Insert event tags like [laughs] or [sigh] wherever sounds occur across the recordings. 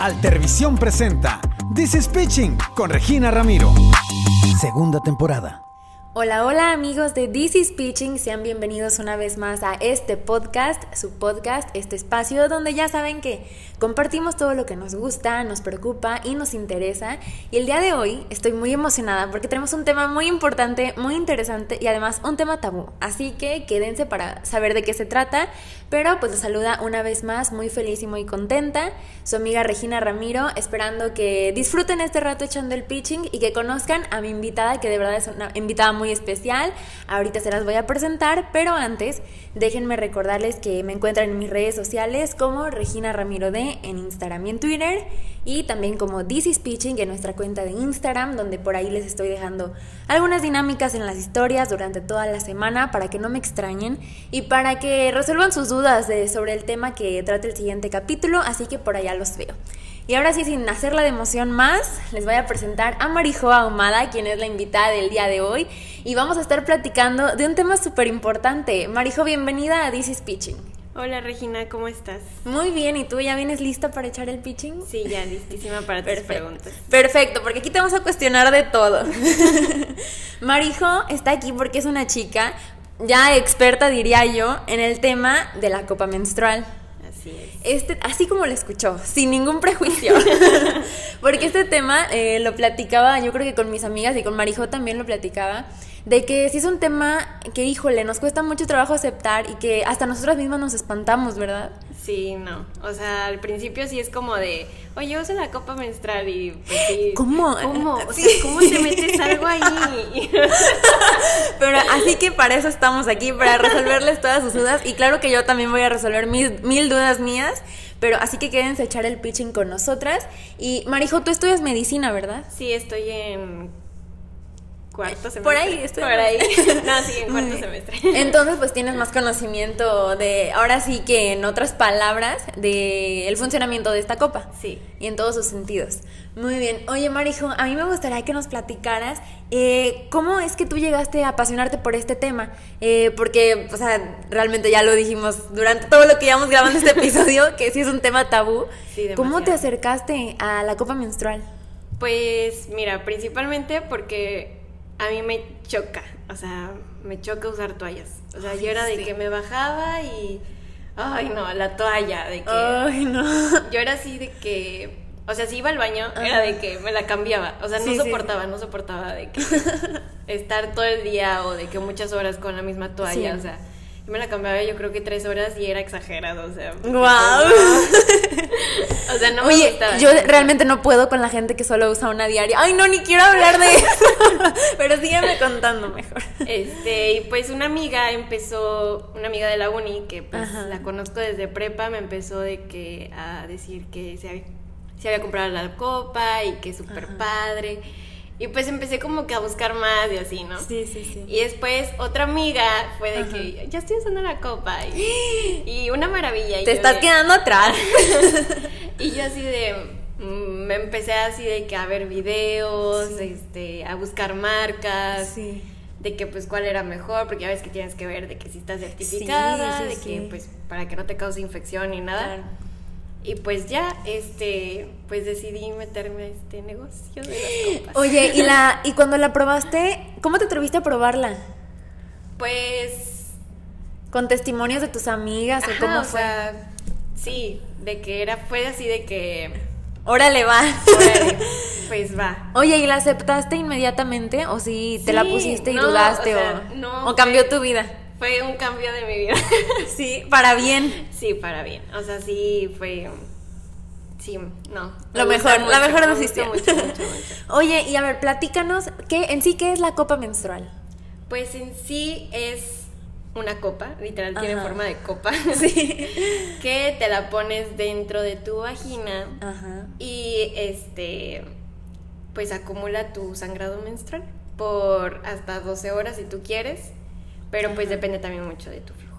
Altervisión presenta This is Pitching con Regina Ramiro. Segunda temporada. Hola, hola amigos de This is Pitching, sean bienvenidos una vez más a este podcast, su podcast, este espacio donde ya saben que compartimos todo lo que nos gusta, nos preocupa y nos interesa. Y el día de hoy estoy muy emocionada porque tenemos un tema muy importante, muy interesante y además un tema tabú. Así que quédense para saber de qué se trata. Pero pues les saluda una vez más, muy feliz y muy contenta, su amiga Regina Ramiro, esperando que disfruten este rato echando el pitching y que conozcan a mi invitada, que de verdad es una invitada muy especial. Ahorita se las voy a presentar, pero antes déjenme recordarles que me encuentran en mis redes sociales como Regina Ramiro D en Instagram y en Twitter y también como This is Pitching en nuestra cuenta de Instagram, donde por ahí les estoy dejando algunas dinámicas en las historias durante toda la semana para que no me extrañen y para que resuelvan sus dudas sobre el tema que trata el siguiente capítulo, así que por allá los veo. Y ahora sí, sin hacerla de emoción más, les voy a presentar a Marijo Ahumada, quien es la invitada del día de hoy, y vamos a estar platicando de un tema súper importante. Marijo, bienvenida a This is Pitching. Hola Regina, ¿cómo estás? Muy bien, ¿y tú ya vienes lista para echar el pitching? Sí, ya listísima para tus preguntas. Perfecto, porque aquí te vamos a cuestionar de todo. [laughs] Marijo está aquí porque es una chica ya experta, diría yo, en el tema de la copa menstrual. Así es. Este, así como lo escuchó, sin ningún prejuicio. [laughs] porque este tema eh, lo platicaba, yo creo que con mis amigas y con Marijo también lo platicaba de que si es un tema que, híjole, nos cuesta mucho trabajo aceptar y que hasta nosotras mismas nos espantamos, ¿verdad? Sí, no. O sea, al principio sí es como de, oye, usa la copa menstrual y pues sí. ¿Cómo? ¿Cómo? O [laughs] sea, ¿cómo te metes algo ahí? [laughs] Pero así que para eso estamos aquí, para resolverles todas sus dudas. Y claro que yo también voy a resolver mis mil dudas mías. Pero así que quédense a echar el pitching con nosotras. Y Marijo, tú estudias medicina, ¿verdad? Sí, estoy en cuarto semestre. Por ahí, estoy por ahí. [laughs] no, sí, en cuarto semestre. Entonces, pues tienes más conocimiento de, ahora sí que en otras palabras, de el funcionamiento de esta copa. Sí. Y en todos sus sentidos. Muy bien. Oye, Marijo, a mí me gustaría que nos platicaras eh, cómo es que tú llegaste a apasionarte por este tema. Eh, porque, o sea, realmente ya lo dijimos durante todo lo que llevamos grabando este [laughs] episodio, que sí es un tema tabú. Sí, ¿Cómo te acercaste a la copa menstrual? Pues mira, principalmente porque a mí me choca, o sea, me choca usar toallas. O sea, yo era de que me bajaba y, ay no, la toalla, de que... Ay no. Yo era así de que, o sea, si iba al baño, era de que me la cambiaba. O sea, no soportaba, no soportaba de que [laughs] estar todo el día o de que muchas horas con la misma toalla, o sea me la cambiaba yo creo que tres horas y era exagerado, o sea. ¡Wow! [laughs] o sea, no Oye, yo realmente no puedo con la gente que solo usa una diaria. Ay, no, ni quiero hablar de eso. [laughs] Pero sígueme contando mejor. Este, y pues una amiga empezó, una amiga de la uni, que pues la conozco desde prepa, me empezó de que a decir que se había, se había comprado la copa y que súper padre. Y pues empecé como que a buscar más y así, ¿no? Sí, sí, sí. Y después otra amiga fue de que ya estoy usando la copa y, [gasps] una maravilla. Te estás quedando atrás. [laughs] y yo así de mm, me empecé así de que a ver videos, este, a buscar marcas. Sí. De que pues cuál era mejor, porque ya ves que tienes que ver de que si estás certificada, de que pues para que no te cause infección ni nada. Claro. Y pues ya, este, pues decidí meterme a este negocio de las copas. Oye, y la, [laughs] y cuando la probaste, ¿cómo te atreviste a probarla? Pues con testimonios de tus amigas o cómo fue. sí, de que era, fue así de que. Órale, va. Órale, [laughs] pues va. Oye, ¿y la aceptaste inmediatamente? ¿O si te la pusiste y dudaste? O, o cambió tu vida? Fue un cambio de mi vida. [laughs] sí, para bien. Sí, para bien. O sea, sí fue sí, no. Lo mejor, la mejor. Mucho, mucho, mucho. [laughs] Oye, y a ver, platícanos, ¿qué, en sí qué es la copa menstrual? Pues en sí es una copa, literal tiene forma de copa. [laughs] Sí. que te la pones dentro de tu vagina. Ajá. Y este pues acumula tu sangrado menstrual por hasta 12 horas si tú quieres pero pues depende también mucho de tu flujo.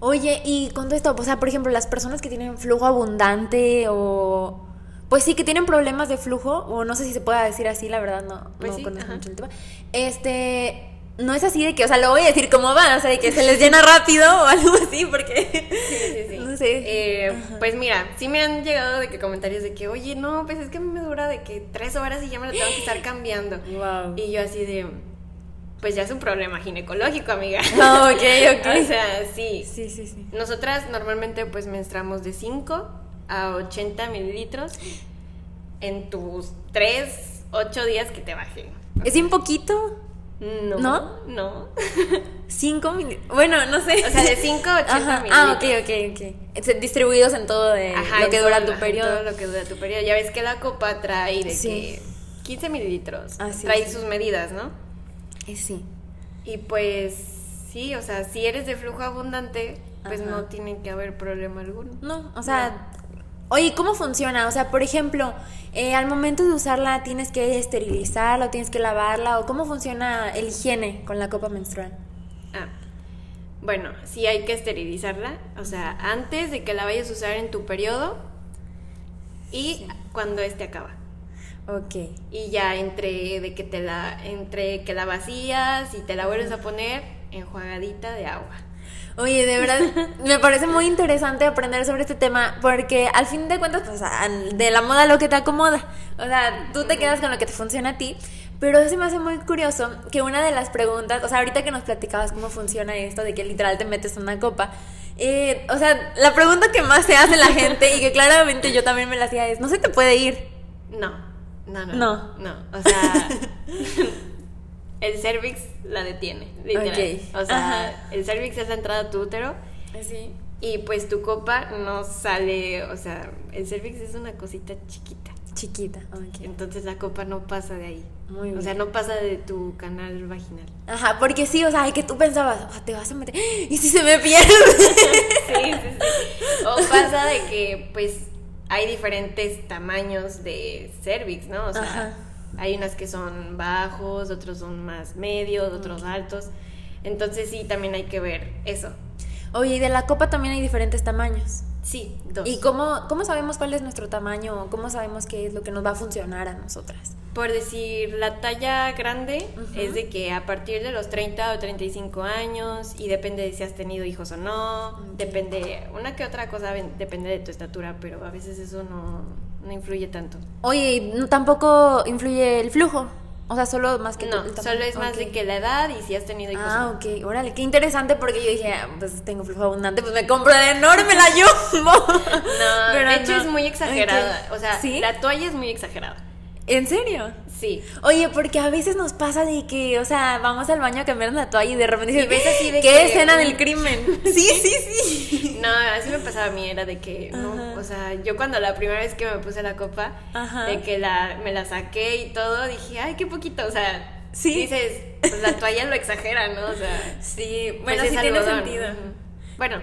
Oye, y con todo esto, o sea, por ejemplo, las personas que tienen flujo abundante o... Pues sí, que tienen problemas de flujo, o no sé si se pueda decir así, la verdad, no, pues no conozco mucho el tema. Este, no es así de que, o sea, lo voy a decir cómo va, o sea, de que se les llena rápido o [laughs] algo así, porque. Sí, sí, sí. [laughs] No sé. Eh, pues mira, sí me han llegado de que comentarios de que, oye, no, pues es que a mí me dura de que tres horas y ya me lo tengo que estar cambiando. Wow. Y yo así de, pues ya es un problema ginecológico, amiga. [laughs] Ah, ok, ok. [laughs] o sea, sí. Sí, sí, sí. Nosotras normalmente pues menstruamos de 5 a 80 mililitros en tus 3, 8 días que te bajen. ¿Es bien poquito? No. ¿No? No. [laughs] ¿Cinco mil? Bueno, no sé. O sea, de 5 a 80 Ajá. mililitros. Ah, ok, ok, ok. Distribuidos en todo de Ajá, lo que dura todo- tu periodo. Todo lo que dura tu periodo. Ya ves que la copa trae de Sí. que 15 mililitros. Ah, sí, trae sí. sus medidas, ¿no? Eh, sí. Y pues sí, o sea, si eres de flujo abundante, pues Ajá. no tiene que haber problema alguno. No, o sea, oye, ¿cómo funciona? O sea, por ejemplo, eh, al momento de usarla tienes que esterilizarla o tienes que lavarla o cómo funciona el higiene con la copa menstrual. Ah, bueno, sí hay que esterilizarla, o sea, antes de que la vayas a usar en tu periodo y cuando este acaba. Ok. Y ya entre de que te la entre que la vacías y te la vuelves a poner enjuagadita de agua. Oye, de verdad, [laughs] me parece muy interesante aprender sobre este tema porque al fin de cuentas, pues de la moda lo que te acomoda. O sea, tú te quedas con lo que te funciona a ti. Pero sí me hace muy curioso que una de las preguntas, o sea, ahorita que nos platicabas cómo funciona esto de que literal te metes una copa, eh, o sea, la pregunta que más se hace la gente y que claramente yo también me la hacía es, ¿no se te puede ir? No, no, no. No. No, o sea, [laughs] el cervix la detiene, literal. Ok, O sea, ajá. el cervix es la entrada a tu útero Sí. y pues tu copa no sale, o sea, el cervix es una cosita chiquita. Chiquita, ok. Entonces la copa no pasa de ahí. Muy O sea, bien. no pasa de tu canal vaginal. Ajá, porque sí, o sea, que tú pensabas, "Ah, te vas a meter, [laughs] ¿y si se me pierde? [laughs] Sí, sí, sí. O pasa de que, pues, hay diferentes tamaños de cervix, ¿no? O sea, Ajá. hay unas que son bajos, otros son más medios, otros altos. Entonces sí, también hay que ver eso. Oye, y de la copa también hay diferentes tamaños. Sí, dos. ¿Y cómo, cómo sabemos cuál es nuestro tamaño? ¿Cómo sabemos qué es lo que nos va a funcionar a nosotras? Por decir, la talla grande Ujú. es de que a partir de los 30 o 35 años y depende de si has tenido hijos o no, Ok. depende, una que otra cosa depende de tu estatura, pero a veces eso no, no influye tanto. Oye, no- tampoco influye el flujo. O sea, solo más que No, solo es más Ok. de que la edad y si has tenido hijos. o Ah, no. ok, órale, qué interesante porque yo dije, ah, pues tengo flujo abundante, pues me compro de enorme la [laughs] jumbo. No, Pero de hecho no. es muy exagerada. Ok. O sea, ¿Sí? la toalla es muy exagerada. ¿En serio? Sí. Oye, porque a veces nos pasa de que, o sea, vamos al baño a cambiar la toalla y de repente dices, ves así de ¿qué que- escena del [laughs] crimen? Sí, sí, sí. No, así me pasaba a mí, era de que, no, o sea, yo cuando la primera vez que me puse la copa, Ajá. de que la, me la saqué y todo, dije, ay, qué poquito, o sea, Sí. dices, pues la toalla lo exagera, ¿no? O sea, Sí, pues bueno, es sí tiene sentido. Bueno,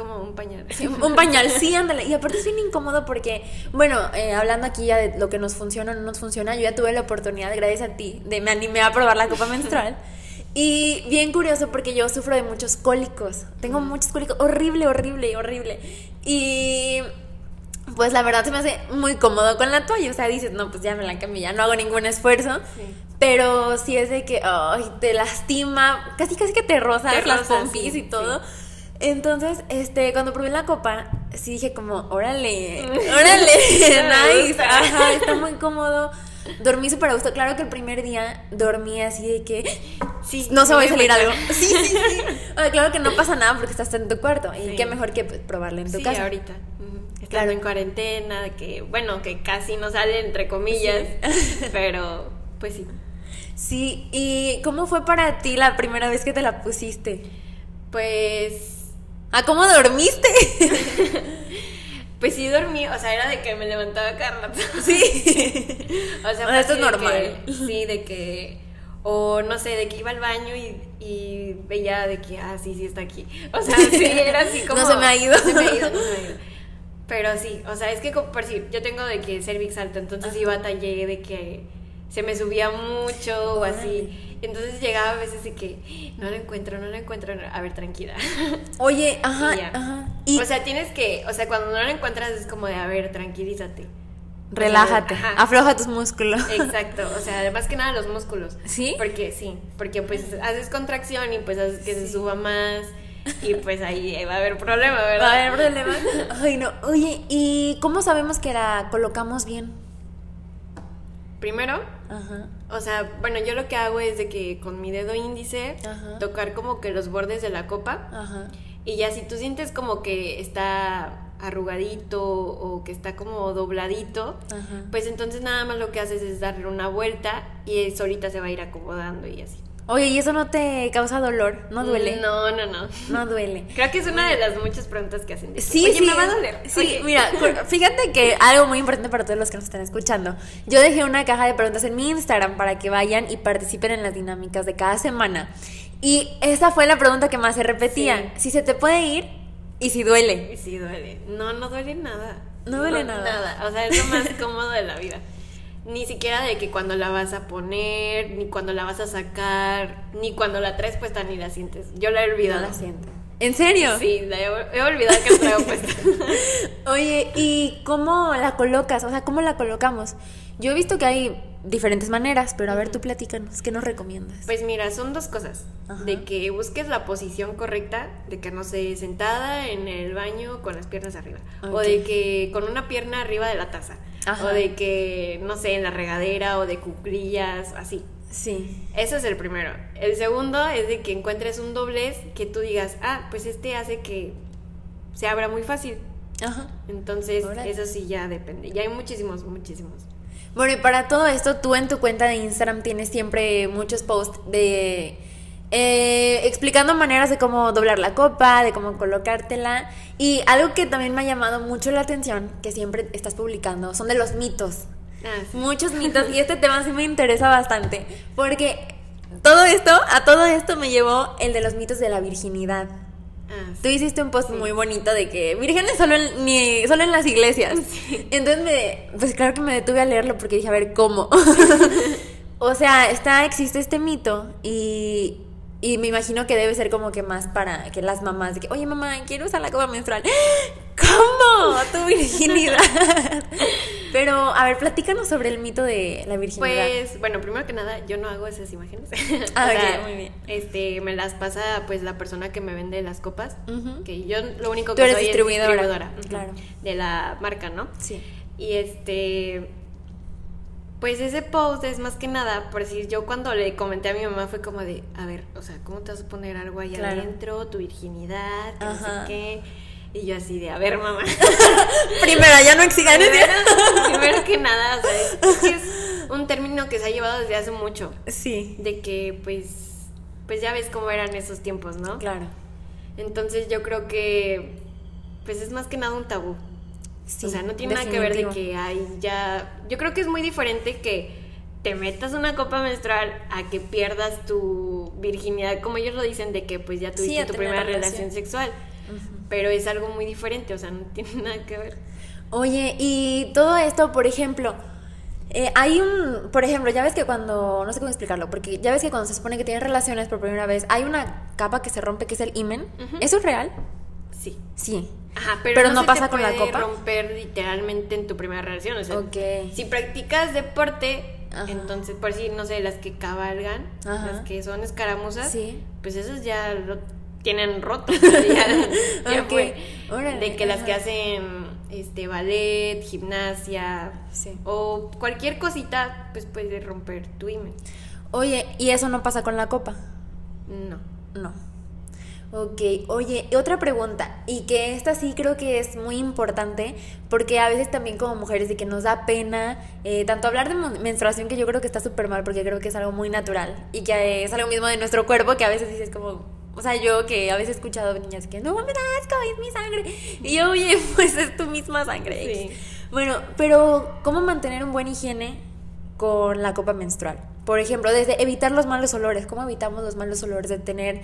como un pañal. Sí, un pañal, sí, ándale. Y aparte es bien incómodo porque, bueno, eh, hablando aquí ya de lo que nos funciona o no nos funciona, yo ya tuve la oportunidad, gracias a ti, de me animé a probar la copa menstrual. Y bien curioso porque yo sufro de muchos cólicos. Tengo muchos cólicos, horrible, horrible, horrible. Y pues la verdad se me hace muy cómodo con la toalla. O sea, dices, no, pues ya me la cambié, ya no hago ningún esfuerzo. Sí. Pero sí es de que, ay, te lastima, casi casi que te rozas Te las pompis sí, y todo. sí. Entonces, este, cuando probé la copa, sí dije como, órale, [laughs] órale, nice, ajá, está muy cómodo. Dormí súper a gusto. Claro que el primer día dormí así de que Sí, no se va a salir algo. [laughs] Sí, sí, sí. O sea, claro que no pasa nada porque estás en tu cuarto. Y Sí. qué mejor que pues, probarla en tu Sí, casa. ahorita. Ujú. Estando Claro. en cuarentena, que, bueno, que casi no sale, entre comillas, [laughs] pero, pues sí. Sí, ¿y cómo fue para ti la primera vez que te la pusiste? Pues ¿Ah, cómo dormiste? [laughs] Pues sí dormí, o sea, era de que me levantaba rato. Sí. [laughs] O sea, O fue sea, esto es normal. que- sí, de que. O no sé, de que iba al baño y, y veía de que, ah, sí, sí está aquí. O sea, [laughs] sí, era así como. No se me ha ido. No se me ha ido, no se me ha ido. Pero sí, o sea, es que como por si yo tengo de que cervix alto, entonces iba a taller de que se me subía mucho o así. Entonces llegaba a veces de que no lo encuentro, no lo encuentro. A ver, tranquila. [laughs] Oye, ajá, Y ajá. Y, O sea, tienes que, o sea, cuando no lo encuentras es como de, a ver, tranquilízate. Relájate, afloja tus músculos. Exacto, o sea, además que nada los músculos. ¿Sí? Porque sí, porque pues haces contracción y pues haces que se suba más y pues ahí va a haber problema, ¿verdad? Va a haber problema. Ay, no. Oye, ¿y cómo sabemos que la colocamos bien? Primero, o sea, bueno, yo lo que hago es de que con mi dedo índice tocar como que los bordes de la copa. Ajá. Y ya si tú sientes como que está arrugadito o que está como dobladito, pues entonces nada más lo que haces es darle una vuelta y solita se va a ir acomodando y así. Oye, ¿y eso no te causa dolor? ¿No duele? No, no, no. No duele. Creo que es una de las muchas preguntas que hacen. Sí, Oye, sí. me va a doler. Sí, mira, fíjate que algo muy importante para todos los que nos están escuchando. Yo dejé una caja de preguntas en mi Instagram para que vayan y participen en las dinámicas de cada semana. Y esa fue la pregunta que más se repetía. Si se te puede ir y si duele. Y si duele. No, no duele nada. No duele nada. Nada. O sea, es lo más [laughs] cómodo de la vida ni siquiera de que cuando la vas a poner, ni cuando la vas a sacar, ni cuando la traes puesta ni la sientes. Yo la he olvidado. No la siento. ¿En serio? Sí, la he, olvidado que la traigo [laughs] puesta. Oye, ¿y cómo la colocas? O sea, ¿cómo la colocamos? Yo he visto que hay diferentes maneras, pero a ver, tú platícanos, ¿qué nos recomiendas? Pues mira, son dos cosas. De que busques la posición correcta, de que no sé, sentada en el baño con las piernas arriba. O de que con una pierna arriba de la taza. O de que, no sé, en la regadera o de cuclillas, así. Sí. Eso es el primero. El segundo es de que encuentres un doblez que tú digas, ah, pues este hace que se abra muy fácil. Ajá. Entonces, eso sí ya depende. Ya hay muchísimos, muchísimos. Bueno, y para todo esto, tú en tu cuenta de Instagram tienes siempre muchos posts de eh, explicando maneras de cómo doblar la copa, de cómo colocártela. Y algo que también me ha llamado mucho la atención, que siempre estás publicando, son de los mitos. Ah, Muchos mitos. Y [laughs] este tema sí me interesa bastante. Porque todo esto, a todo esto me llevó el de los mitos de la virginidad. Ah, Tú hiciste un post muy bonito de que vírgenes solo en, ni, solo en las iglesias. Entonces, me, pues claro que me detuve a leerlo porque dije, a ver, ¿cómo? [laughs] o sea, está, existe este mito y y me imagino que debe ser como que más para que las mamás de que, oye mamá, quiero usar la copa menstrual. Tu virginidad. [laughs] Pero, a ver, platícanos sobre el mito de la virginidad. Pues, bueno, primero que nada, yo no hago esas imágenes. [laughs] Ah, muy bien. Este, me las pasa pues la persona que me vende las copas. Que yo lo único que Tú soy distribuidora. es distribuidora. Claro. De la marca, ¿no? Sí. Y este pues ese post es más que nada, por decir, yo cuando le comenté a mi mamá fue como de, a ver, o sea, ¿cómo te vas a poner algo ahí adentro? Tu virginidad, no sé qué. Y yo así de, a ver, mamá. [laughs] Primero, ya no exigan primero, primero que nada, o sea, es, es, [laughs] un término que se ha llevado desde hace mucho. Sí. De que, pues, pues ya ves cómo eran esos tiempos, ¿no? Claro. Entonces yo creo que, pues es más que nada un tabú o sea, no tiene nada que ver de que hay ya... Yo creo que es muy diferente que te metas una copa menstrual a que pierdas tu virginidad, como ellos lo dicen, de que pues ya tuviste tu primera relación, sexual. Pero es algo muy diferente, o sea, no tiene [laughs] nada que ver. Oye, y todo esto, por ejemplo, eh, hay un, por ejemplo, ya ves que cuando, no sé cómo explicarlo, porque ya ves que cuando se supone que tienes relaciones por primera vez, hay una capa que se rompe que es el imen. ¿Eso es real? Sí. Sí. Ajá, pero, no, pasa con la copa. romper literalmente en tu primera relación. O sea, si practicas deporte, entonces, por si, no sé, las que cabalgan, las que son escaramuzas, pues esas ya lo tienen roto. [laughs] ya, fue. De que las que hacen este ballet, gimnasia o cualquier cosita, pues puede romper tu imen. Oye, ¿y eso no pasa con la copa? No. No. Ok, oye, otra pregunta, y que esta sí creo que es muy importante, porque a veces también como mujeres de que nos da pena, eh, tanto hablar de menstruación, que yo creo que está súper mal, porque creo que es algo muy natural, y que es algo mismo de nuestro cuerpo, que a veces dices como, o sea, yo que a veces he escuchado niñas que no me da asco, es mi sangre, y yo, oye, [laughs] pues es tu misma sangre. Sí. Bueno, pero ¿cómo mantener un buen higiene con la copa menstrual? Por ejemplo, desde evitar los malos olores. ¿Cómo evitamos los malos olores de tener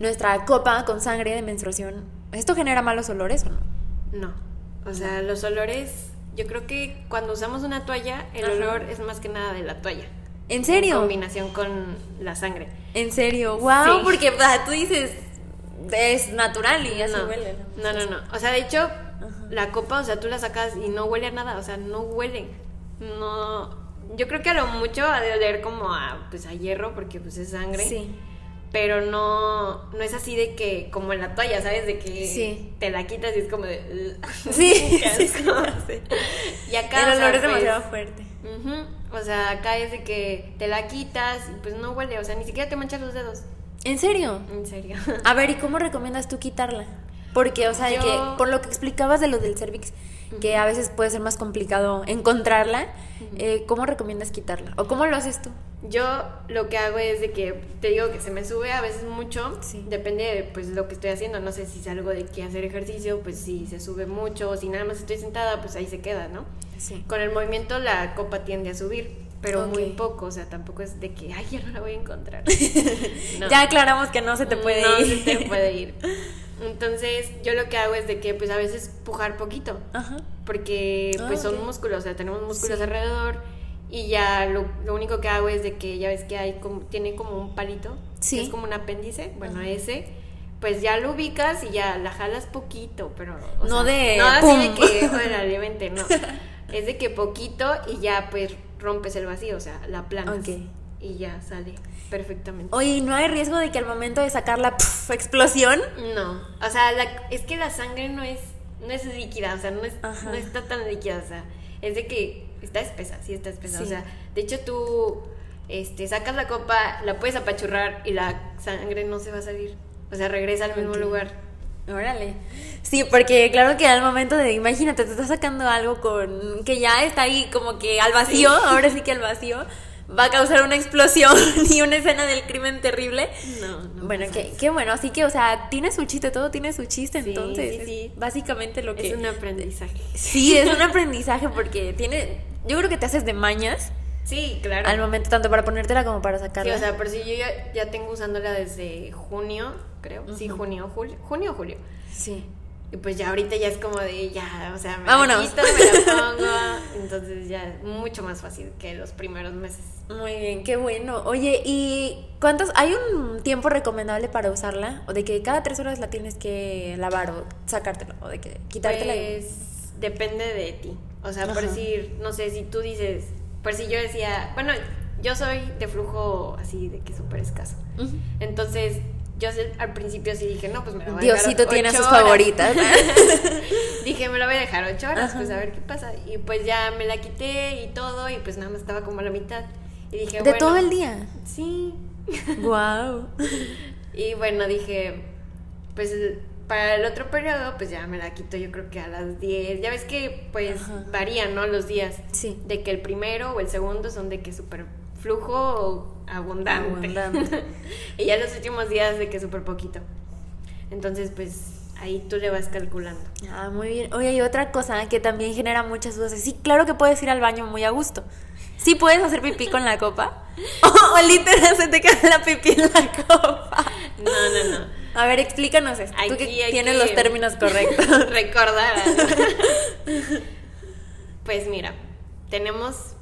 nuestra copa con sangre de menstruación? ¿Esto genera malos olores o no? No. O sea, los olores, yo creo que cuando usamos una toalla, el olor es más que nada de la toalla. ¿En serio? En combinación con la sangre. ¿En serio? ¡Wow! Porque tú dices, es natural y así huele. No, no, no. O sea, de hecho, la copa, o sea, tú la sacas y no huele a nada, o sea, no huele. No, yo creo que a lo mucho ha de oler como a, pues, a hierro porque pues es sangre. Sí. Pero no, no es así de que, como en la toalla, ¿sabes? De que Sí. te la quitas y es como de... Sí, [laughs] sí, sé. Y acá, El o sea, olor es pues, demasiado fuerte. ujú, O sea, acá es de que te la quitas y pues no huele, o sea, ni siquiera te manchas los dedos. ¿En serio? En serio. A ver, ¿y [laughs] cómo recomiendas tú quitarla? Porque, o sea, Yo- que por lo que explicabas de lo del cervix, que a veces puede ser más complicado encontrarla, eh, ¿cómo recomiendas quitarla? ¿O cómo lo haces tú? Yo lo que hago es de que te digo que se me sube a veces mucho, Sí. depende de pues lo que estoy haciendo, no sé si salgo de que hacer ejercicio, pues si se sube mucho, o si nada más estoy sentada, pues ahí se queda, ¿no? Sí. Con el movimiento la copa tiende a subir, pero muy poco, o sea, tampoco es de que, ay, ya no la voy a encontrar. [laughs] No. Ya aclaramos que no se te puede no ir. se te puede ir. [laughs] Entonces, yo lo que hago es de que pues a veces pujar poquito, Ajá. porque pues Ah, son ok. músculos, o sea, tenemos músculos Sí. alrededor y ya lo, lo único que hago es de que ya ves que hay como, tiene como un palito, Sí. que es como un apéndice, bueno, Ajá. ese, pues ya lo ubicas y ya la jalas poquito, pero... o No de No así de que, joder, vente, no. [laughs] Es de que poquito y ya pues rompes el vacío, o sea, la planas. Ok. Y ya sale perfectamente. Oye, ¿y ¿no hay riesgo de que al momento de sacar la explosión? No, o sea, la- es que la sangre no es, no es líquida, o sea, no, es, no está tan líquida, o sea, es de que está espesa, sí está espesa, Sí. o sea, de hecho tú este, sacas la copa, la puedes apachurrar y la sangre no se va a salir, o sea, regresa al mismo lugar. Órale. Sí, porque claro que al momento de, imagínate, te estás sacando algo con que ya está ahí como que al vacío, ahora sí que al vacío, va a causar una explosión [laughs] y una escena del crimen terrible. No, no bueno, qué, qué bueno, así que, o sea, tiene su chiste, todo tiene su chiste, Sí, entonces. sí, sí. es básicamente lo que... Es un aprendizaje. [laughs] Sí, es un aprendizaje porque tiene, yo creo que te haces de mañas Sí, claro. al momento tanto para ponértela como para Sí, sacarla. o sea, pero si yo ya, ya tengo usándola desde junio, creo, sí, junio, julio, junio o julio. sí. Y pues ya ahorita ya es como de ya, o sea, me Vámonos. la quito, me la [laughs] pongo. Entonces ya es mucho más fácil que los primeros meses. Muy bien, qué bueno. Oye, ¿y cuántos? ¿Hay un tiempo recomendable para usarla? ¿O de que cada tres horas la tienes que lavar o sacártela? ¿O de que quitártela? y- Pues depende de ti. O sea, por decir, no sé, si tú dices, por si yo decía, bueno, yo soy de flujo así de que súper escaso. Entonces, yo al principio sí dije, no, pues me la voy a Diosito dejar tiene ocho sus horas. favoritas. [laughs] dije, me la voy a dejar ocho horas, Ajá. pues a ver qué pasa. Y pues ya me la quité y todo, y pues nada más estaba como a la mitad. Y dije, ¿De bueno, todo el día? Sí. Wow. [laughs] Y bueno, dije, pues para el otro periodo, pues ya me la quito yo creo que a las 10. Ya ves que pues Ajá. varían, ¿no? Los días. Sí. De que el primero o el segundo son de que súper flujo o abundante. Abundante. [laughs] y ya los últimos días de que súper poquito. Entonces, pues ahí tú le vas calculando. Ah, muy bien. Oye, y otra cosa que también genera muchas dudas. Sí, claro que puedes ir al baño muy a gusto. Sí puedes hacer pipí con la copa. [laughs] O, o literal se te queda la pipí en la copa. No, no, no. A ver, explícanos esto. Tú que tienes que los términos correctos. [laughs] Recordar. pues mira, tenemos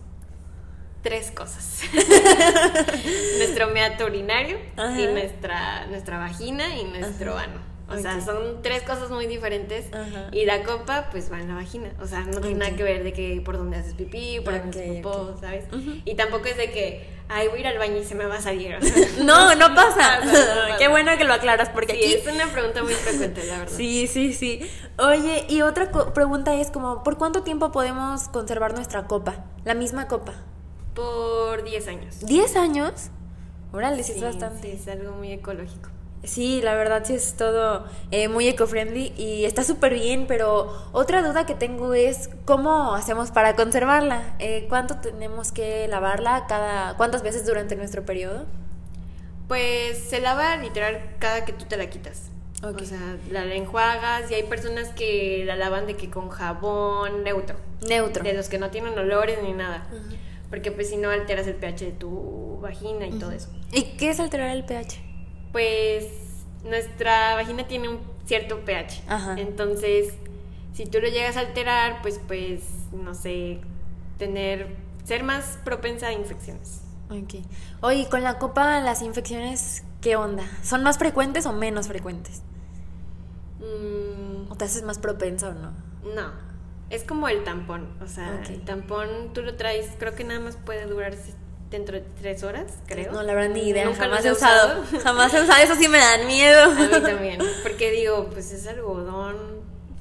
tres cosas. [laughs] nuestro meato urinario Ajá. y nuestra, nuestra vagina y nuestro ano. O sea, son tres cosas muy diferentes. Ajá. Y la copa, pues va en la vagina. O sea, no tiene nada que ver de que por dónde haces pipí, por dónde haces Ok, popó. ¿sabes? Y tampoco es de que, ay, voy a ir al baño y se me va a salir. o sea, [laughs] No, no pasa. No. [laughs] Qué bueno que lo aclaras porque sí, aquí es una pregunta muy frecuente, la verdad. Sí, sí, sí. Oye, y otra pregunta es como, ¿por cuánto tiempo podemos conservar nuestra copa? La misma copa. Por 10 años. ¿10 años? Órale, sí, es bastante. sí, es algo muy ecológico. Sí, la verdad sí es todo eh, muy eco-friendly y está súper bien, pero otra duda que tengo es cómo hacemos para conservarla. Eh, ¿Cuánto tenemos que lavarla cada, cuántas veces durante nuestro periodo? Pues se lava literal cada que tú te la quitas. Ok. O sea, la enjuagas y hay personas que la lavan de que con jabón neutro. Neutro. De los que no tienen olores ni nada. Ujú. Porque pues si no alteras el pH de tu vagina y todo eso. ¿Y qué es alterar el pH? Pues nuestra vagina tiene un cierto pH. Ajá. Entonces, si tú lo llegas a alterar, pues pues, no sé, tener, ser más propensa a infecciones. Ok. Oye, ¿y con la copa las infecciones qué onda? ¿Son más frecuentes o menos frecuentes? Mm, ¿O te haces más propensa o no? no. Es como el tampón, o sea, el tampón tú lo traes, creo que nada más puede durar dentro de tres horas, creo. No, la verdad ni idea, Nunca jamás he usado. [laughs] Jamás he usado, eso sí me dan [laughs] miedo. A mí también, porque digo, pues es algodón,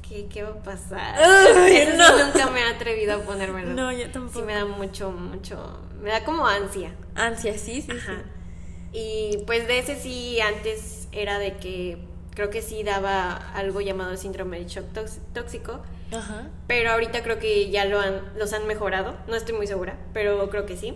¿qué, qué va a pasar? [laughs] Uy, Eso sí no. nunca me he atrevido a ponérmelo. No, yo tampoco. Sí me da mucho, mucho, me da como ansia. Ansia, sí, sí, Ajá. sí. Y pues de ese sí, antes era de que creo que sí daba algo llamado síndrome de shock tóx- tóxico, Ajá. pero ahorita creo que ya lo han, los han mejorado, no estoy muy segura, pero creo que sí.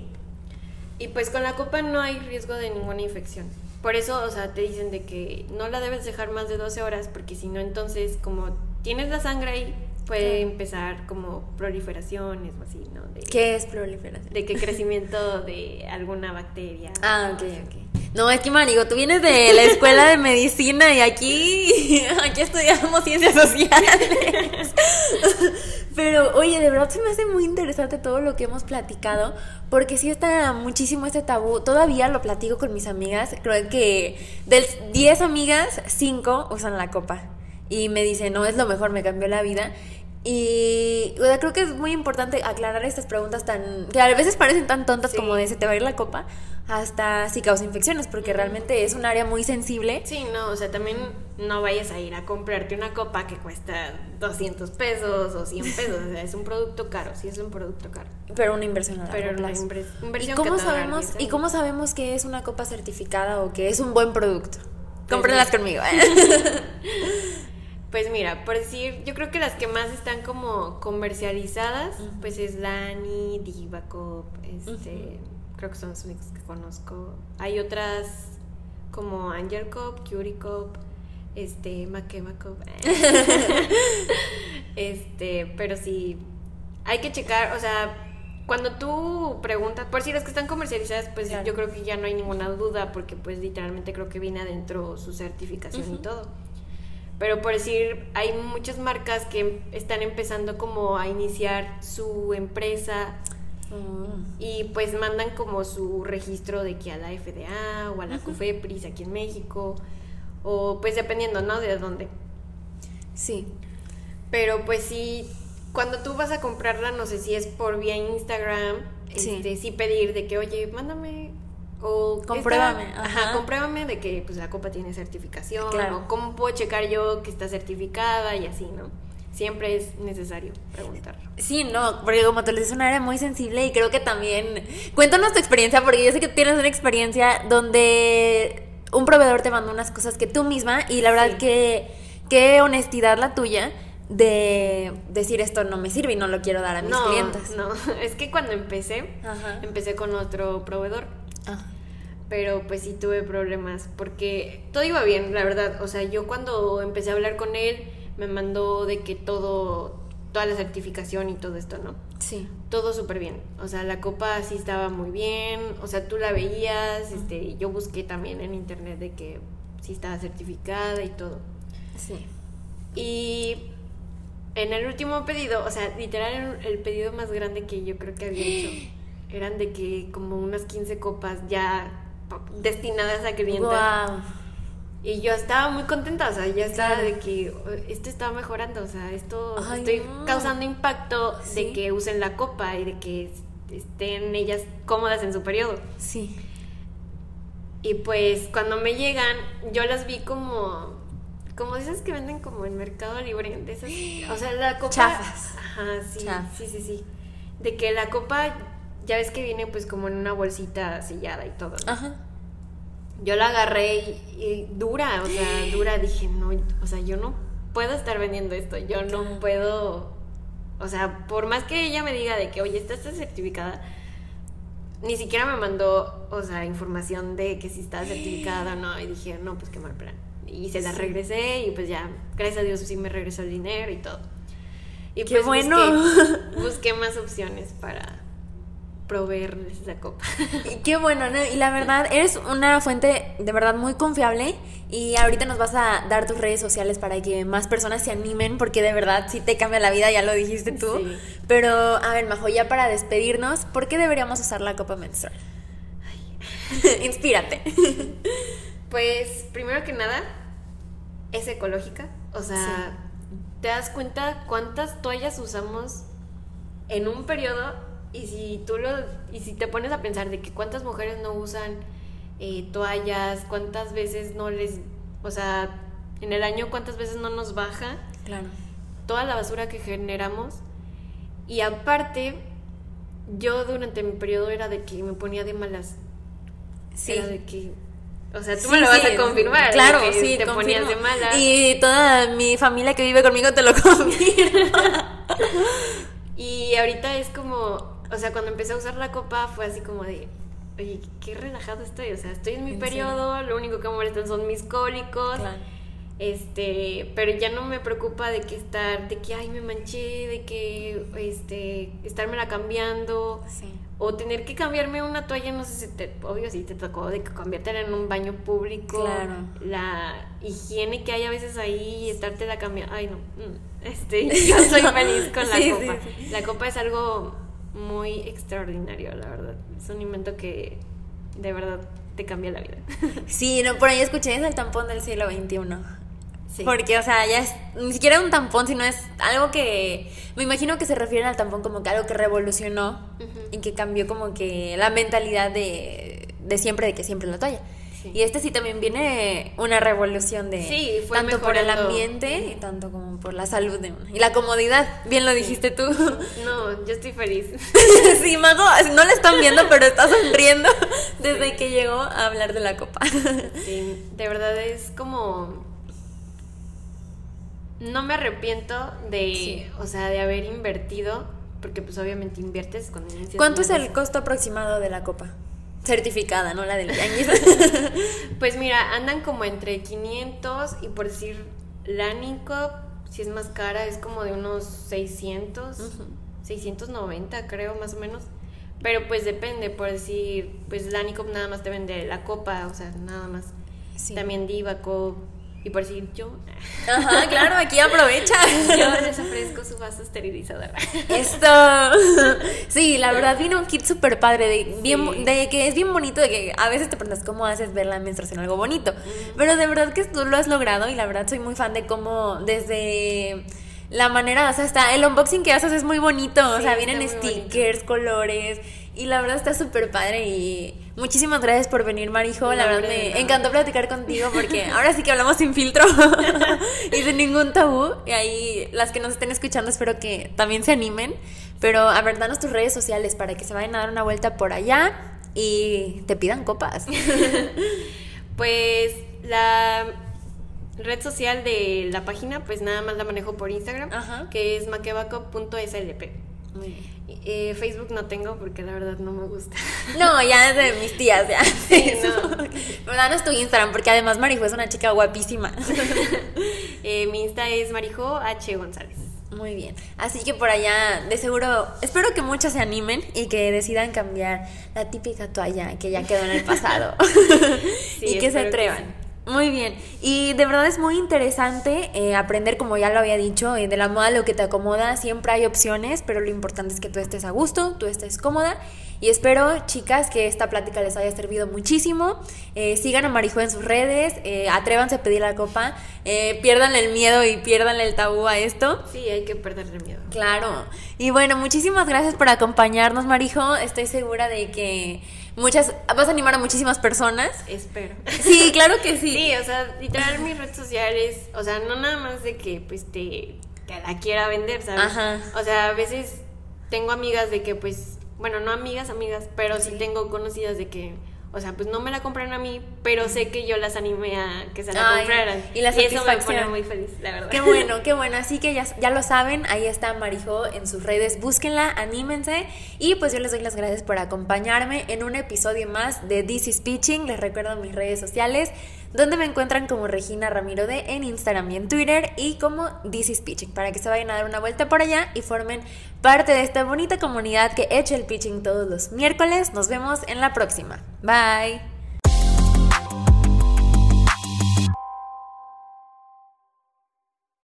Y pues con la copa no hay riesgo de ninguna infección. Por eso, o sea, te dicen de que no la debes dejar más de 12 horas, porque si no, entonces, como tienes la sangre ahí, puede empezar como proliferaciones o así, ¿no? De, ¿Qué es proliferación? de que crecimiento de alguna bacteria. Ah, ok, ok. No, es que Marigo, tú vienes de la escuela de medicina y aquí, [laughs] aquí estudiamos ciencias sociales. [laughs] Pero, oye, de verdad se me hace muy interesante todo lo que hemos platicado, porque sí está muchísimo este tabú. Todavía lo platico con mis amigas. Creo que de 10 amigas, 5 usan la copa. Y me dicen, no, es lo mejor, me cambió la vida. Y o sea, creo que es muy importante aclarar estas preguntas tan que a veces parecen tan tontas Sí. como de se te va a ir la copa hasta si causa infecciones porque realmente es un área muy sensible Sí, no, o sea, también no vayas a ir a comprarte una copa que cuesta 200 pesos o 100 pesos, o sea, es un producto caro, sí es un producto caro. pero una inversión a largo Pero una plazo. inver- ¿Y inversión cómo que sabemos 10 y cómo sabemos que es una copa certificada o que es un buen producto? Pues Cómprenlas mira. conmigo. [laughs] Pues mira, por decir, yo creo que las que más están como comercializadas, pues es Lani, Divacop, este, creo que son las únicas que conozco. Hay otras como Angel Cop, Curie Cop, este, Makema Cop. [laughs] este, pero sí, hay que checar, o sea, cuando tú preguntas, por si las que están comercializadas, pues Claro. yo creo que ya no hay ninguna duda, porque pues literalmente creo que viene adentro su certificación y todo. Pero por decir, hay muchas marcas que están empezando como a iniciar su empresa Mm. y pues mandan como su registro de que a la FDA o a la COFEPRIS aquí en México o pues dependiendo, ¿no? De dónde. Sí. Pero pues sí, cuando tú vas a comprarla, no sé si es por vía Instagram, Sí. este, sí pedir de que, oye, mándame o Compruébame, esta- ajá. ajá, compruébame de que pues la copa tiene certificación Claro. o cómo puedo checar yo que está certificada y así, ¿no? Siempre es necesario preguntarlo. Sí, no, porque como te lo dices, es un área muy sensible y creo que también... Cuéntanos tu experiencia, porque yo sé que tienes una experiencia donde un proveedor te mandó unas cosas que tú misma, y la verdad Sí. que qué honestidad la tuya de decir esto no me sirve y no lo quiero dar a mis no, clientes. no, [laughs] es que cuando empecé, Ajá. empecé con otro proveedor. Pero pues sí tuve problemas porque todo iba bien, la verdad. O sea, yo cuando empecé a hablar con él, me mandó de que todo, toda la certificación y todo esto, ¿no? sí. Todo súper bien. O sea, la copa sí estaba muy bien. O sea, tú la veías. Este, yo busqué también en internet de que sí estaba certificada y todo. Sí. Y en el último pedido, o sea, literal el- el pedido más grande que yo creo que había hecho, [gasps] [gasps] eran de que como unas 15 copas ya destinadas a clientes. Wow. Y yo estaba muy contenta, o sea, ya estaba Claro. de que "Oh, esto está mejorando, o sea, esto Ay, estoy no. causando impacto Sí. de que usen la copa y de que est- estén ellas cómodas en su periodo. Sí. Y pues cuando me llegan, yo las vi como como esas que venden como en Mercado Libre, de esas, o sea, la copa Chafas. Ajá, sí, Chafas. sí, sí, sí. De que la copa ya ves que viene pues como en una bolsita sellada y todo. ¿no? Ajá. Yo la agarré y, y dura, o sea, [gasps] dura, dije, no, o sea, yo no puedo estar vendiendo esto, yo no puedo, o sea, por más que ella me diga de que, oye, esta está certificada, ni siquiera me mandó, o sea, información de que si está certificada o no, y dije, no, pues qué mal plan. Y se la Sí. regresé y pues ya, gracias a Dios sí me regresó el dinero y todo. Y Qué pues bueno. Busqué, [laughs] busqué más opciones para proveerles esa copa. Y Qué bueno, ¿no? Y la verdad, eres una fuente de verdad muy confiable. Y ahorita nos vas a dar tus redes sociales para que más personas se animen, porque de verdad sí te cambia la vida, ya lo dijiste tú. Sí. Pero, a ver, Majo, ya para despedirnos, ¿por qué deberíamos usar la copa menstrual? [laughs] Inspírate. Pues, primero que nada, es ecológica. O sea, te das cuenta cuántas toallas usamos en un periodo y si tú lo y si te pones a pensar de que cuántas mujeres no usan eh, toallas, cuántas veces no les, o sea, en el año cuántas veces no nos baja. Claro. Toda la basura que generamos y aparte yo durante mi periodo era de que me ponía de malas. Sí. Era de que o sea, tú me lo vas a confirmar. Claro, sí, te ponías de mala. Y toda mi familia que vive conmigo te lo [laughs] confirma. [laughs] y ahorita es como, o sea, cuando empecé a usar la copa fue así como de, oye, qué relajado estoy. O sea, estoy en mi periodo, lo único que me molestan son mis cólicos. Claro. Este, pero ya no me preocupa de que estar, de que ay me manché, de que este, estármela cambiando. Sí. O tener que cambiarme una toalla, no sé si te, obvio si te tocó de que convierten en un baño público. Claro. La higiene que hay a veces ahí y estarte la cambiando. Ay no. Mm, este, [laughs] yo soy feliz con la copa. La copa es algo muy extraordinario, la verdad. Es un invento que de verdad te cambia la vida. [laughs] Sí, no, por ahí escuché es el tampón del siglo XXI. Porque, o sea, ya es ni siquiera un tampón, sino es algo que me imagino que se refieren al tampón como que algo que revolucionó y que cambió como que la mentalidad de, de siempre, de que siempre la toalla. Y este sí también viene una revolución de sí, fue tanto por el ambiente y tanto como por la salud de uno. Y la comodidad, bien lo dijiste tú. [laughs] No, yo estoy feliz. [laughs] sí, Mago, no le están viendo, pero está sonriendo desde que llegó a hablar de la copa. [laughs] sí, de verdad es como no me arrepiento de, o sea, de haber invertido, porque pues obviamente inviertes inicias. ¿Cuánto es el costo aproximado de la copa? Certificada, ¿no? La del Yanguis. [laughs] [laughs] pues mira, andan como entre 500 y por decir la Nico, si es más cara, es como de unos 600, 690 creo más o menos. Pero pues depende, por decir, pues la Nico nada más te vende la copa, o sea, nada más. También Divaco y por decir yo. Ajá, claro, aquí aprovecha. [laughs] Yo les ofrezco su vaso esterilizador. Esto. Sí, la verdad vino un kit súper padre, de, bien, de que es bien bonito, de que a veces te preguntas cómo haces ver la menstruación algo bonito. Pero de verdad que tú lo has logrado y la verdad soy muy fan de cómo desde la manera, o sea, está, el unboxing que haces es muy bonito, o sea, vienen stickers, colores y la verdad está súper padre y muchísimas gracias por venir, Marijo. la verdad me encantó platicar contigo porque ahora sí que hablamos sin filtro [laughs] y sin ningún tabú. Y ahí las que nos estén escuchando espero que también se animen. Pero a ver, danos tus redes sociales para que se vayan a dar una vuelta por allá y te pidan copas. [laughs] pues la red social de la página, pues nada más la manejo por Instagram, que es maquebaco.slp. Muy bien. Eh, Facebook no tengo porque la verdad no me gusta. No, ya es de mis tías, ya. Sí, no. Pero danos tu Instagram porque además Marijo es una chica guapísima. [laughs] Eh, mi Insta es Marijo H. González. Muy bien. Así que por allá, de seguro, espero que muchos se animen y que decidan cambiar la típica toalla que ya quedó en el pasado. [laughs] [laughs] y que se atrevan. Muy bien. Y de verdad es muy interesante eh, aprender, como ya lo había dicho, eh, de la moda lo que te acomoda. Siempre hay opciones, pero lo importante es que tú estés a gusto, tú estés cómoda. Y espero, chicas, que esta plática les haya servido muchísimo. Eh, sigan a Marijo en sus redes, atrévanse a pedir la copa, pierdan el miedo y pierdan el tabú a esto. Sí, hay que perderle miedo. Claro. Y bueno, muchísimas gracias por acompañarnos, Marijo. Estoy segura de que muchas, vas a animar a muchísimas personas. Espero. Sí, claro que sí. Sí, o sea, literal mis redes sociales, o sea, no nada más de que pues te, la quiera vender, ¿sabes? Ajá. O sea, a veces tengo amigas de que pues, bueno, no amigas, amigas, pero sí tengo conocidas de que o sea, pues no me la compraron a mí, pero sé que yo las animé a que se la compraran. Y, la eso me pone muy feliz, la verdad. Qué bueno, [laughs] qué bueno. Así que ya, ya lo saben, ahí está Marijo en sus redes. Búsquenla, anímense. Y pues yo les doy las gracias por acompañarme en un episodio más de This is Pitching. Les recuerdo mis redes sociales donde me encuentran como Regina Ramiro de en Instagram y en Twitter y como This is Pitching, para que se vayan a dar una vuelta por allá y formen parte de esta bonita comunidad que echa el pitching todos los miércoles. Nos vemos en la próxima. Bye.